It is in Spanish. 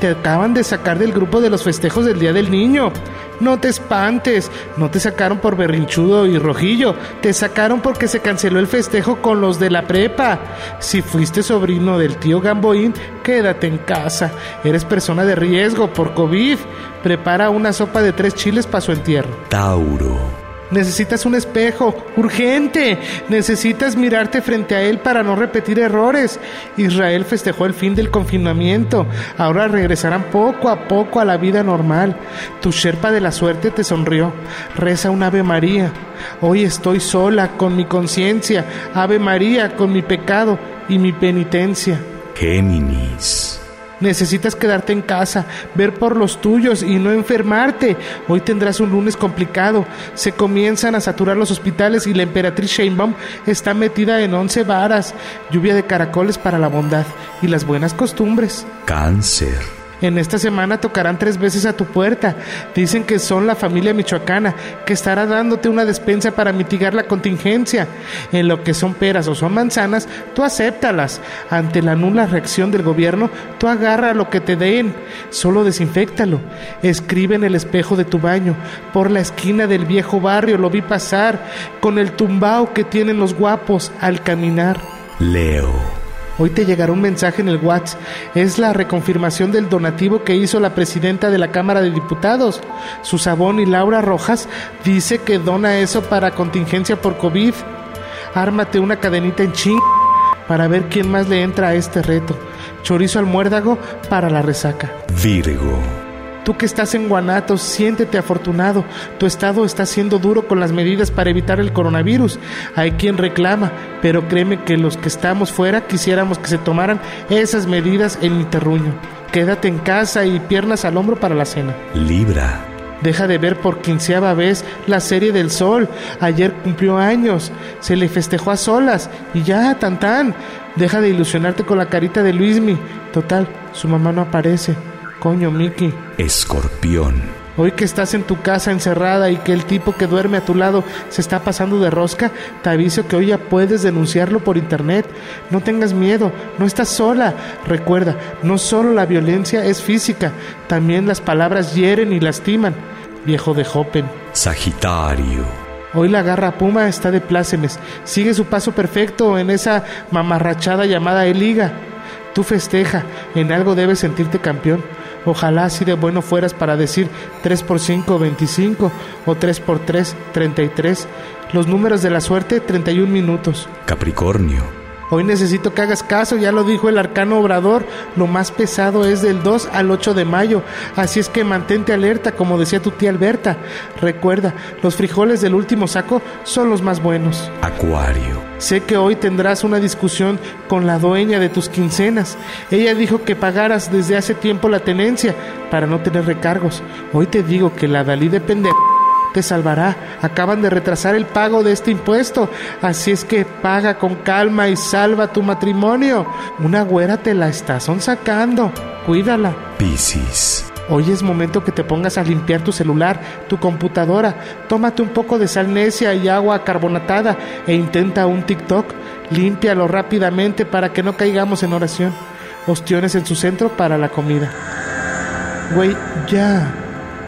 Te acaban de sacar del grupo de los festejos del Día del Niño. No te espantes, no te sacaron por berrinchudo y rojillo, te sacaron porque se canceló el festejo con los de la prepa. Si fuiste sobrino del tío Gamboín, quédate en casa. Eres persona de riesgo por COVID. Prepara una sopa de tres chiles para su entierro. Tauro. Necesitas un espejo, urgente. Necesitas mirarte frente a él para no repetir errores. Israel festejó el fin del confinamiento. Ahora regresarán poco a poco a la vida normal. Tu Sherpa de la suerte te sonrió. Reza un Ave María. Hoy estoy sola con mi conciencia. Ave María con mi pecado y mi penitencia. Géminis. Necesitas quedarte en casa, ver por los tuyos y no enfermarte. Hoy tendrás un lunes complicado. Se comienzan a saturar los hospitales y la emperatriz Sheinbaum está metida en once varas. Lluvia de caracoles para la bondad y las buenas costumbres. Cáncer. En esta semana tocarán tres veces a tu puerta. Dicen que son la familia michoacana, que estará dándote una despensa para mitigar la contingencia. En lo que son peras o son manzanas, tú acéptalas. Ante la nula reacción del gobierno, tú agarra lo que te den. Solo desinfectalo. Escribe en el espejo de tu baño. Por la esquina del viejo barrio lo vi pasar, con el tumbao que tienen los guapos al caminar. Leo. Hoy te llegará un mensaje en el WhatsApp. Es la reconfirmación del donativo que hizo la presidenta de la Cámara de Diputados. Susabón y Laura Rojas dice que dona eso para contingencia por COVID. Ármate una cadenita en ching para ver quién más le entra a este reto. Chorizo al muérdago para la resaca. Virgo. Tú que estás en Guanatos, siéntete afortunado. Tu estado está siendo duro con las medidas para evitar el coronavirus. Hay quien reclama, pero créeme que los que estamos fuera quisiéramos que se tomaran esas medidas en mi terruño. Quédate en casa y piernas al hombro para la cena. Libra. Deja de ver por quinceava vez la serie del sol. Ayer cumplió años. Se le festejó a solas. Y ya, tan tan. Deja de ilusionarte con la carita de Luismi. Total, su mamá no aparece. Coño, Mickey. Escorpión. Hoy que estás en tu casa encerrada y que el tipo que duerme a tu lado se está pasando de rosca, te aviso que hoy ya puedes denunciarlo por internet. No tengas miedo, no estás sola. Recuerda, no solo la violencia es física, también las palabras hieren y lastiman. Viejo de Hoppen. Sagitario. Hoy la garra puma está de plácemes. Sigue su paso perfecto en esa mamarrachada llamada Eliga. Tú festeja, en algo debes sentirte campeón. Ojalá así de bueno fueras para decir 3 por 5, 25 o 3 por 3, 33. Los números de la suerte, 31 minutos. Capricornio. Hoy necesito que hagas caso, ya lo dijo el arcano obrador, lo más pesado es del 2 al 8 de mayo, así es que mantente alerta, como decía tu tía Alberta. Recuerda, los frijoles del último saco son los más buenos. Acuario. Sé que hoy tendrás una discusión con la dueña de tus quincenas. Ella dijo que pagaras desde hace tiempo la tenencia para no tener recargos. Hoy te digo que la Dalí de te salvará. Acaban de retrasar el pago de este impuesto. Así es que paga con calma y salva tu matrimonio. Una güera te la está sacando. Cuídala. Piscis. Hoy es momento que te pongas a limpiar tu celular, tu computadora. Tómate un poco de sal necia y agua carbonatada e intenta un TikTok. Límpialo rápidamente para que no caigamos en oración. Ostiones en su centro para la comida. Güey, ya